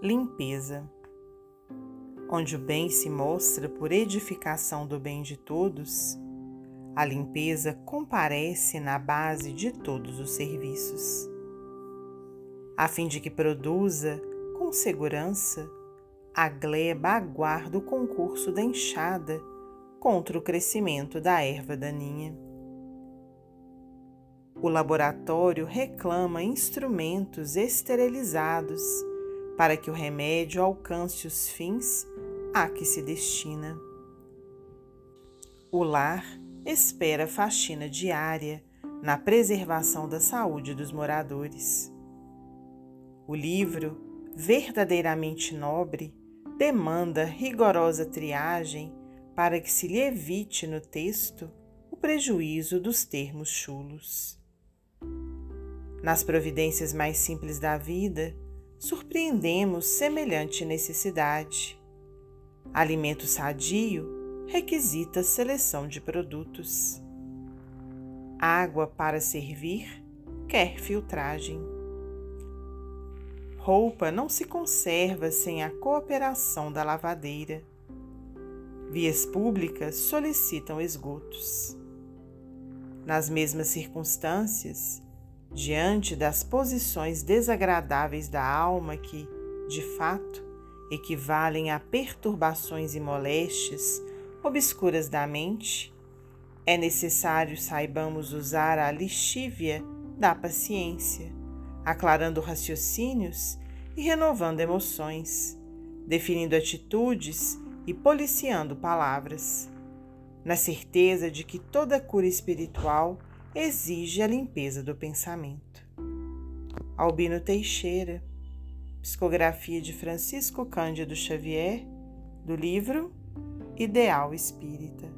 limpeza. Onde o bem se mostra por edificação do bem de todos, a limpeza comparece na base de todos os serviços, a fim de que produza, com segurança, a gleba aguarda o concurso da enxada contra o crescimento da erva daninha. O laboratório reclama instrumentos esterilizados para que o remédio alcance os fins a que se destina. O lar espera faxina diária na preservação da saúde dos moradores. O livro, verdadeiramente nobre, demanda rigorosa triagem para que se lhe evite no texto o prejuízo dos termos chulos. Nas providências mais simples da vida, surpreendemos semelhante necessidade. Alimento sadio requisita seleção de produtos. Água para servir quer filtragem. Roupa não se conserva sem a cooperação da lavadeira. Vias públicas solicitam esgotos. Nas mesmas circunstâncias, diante das posições desagradáveis da alma que, de fato, equivalem a perturbações e moléstias obscuras da mente, é necessário saibamos usar a lixívia da paciência, aclarando raciocínios e renovando emoções, definindo atitudes e policiando palavras, na certeza de que toda cura espiritual exige a limpeza do pensamento. Albino Teixeira, psicografia de Francisco Cândido Xavier, do livro Ideal Espírita.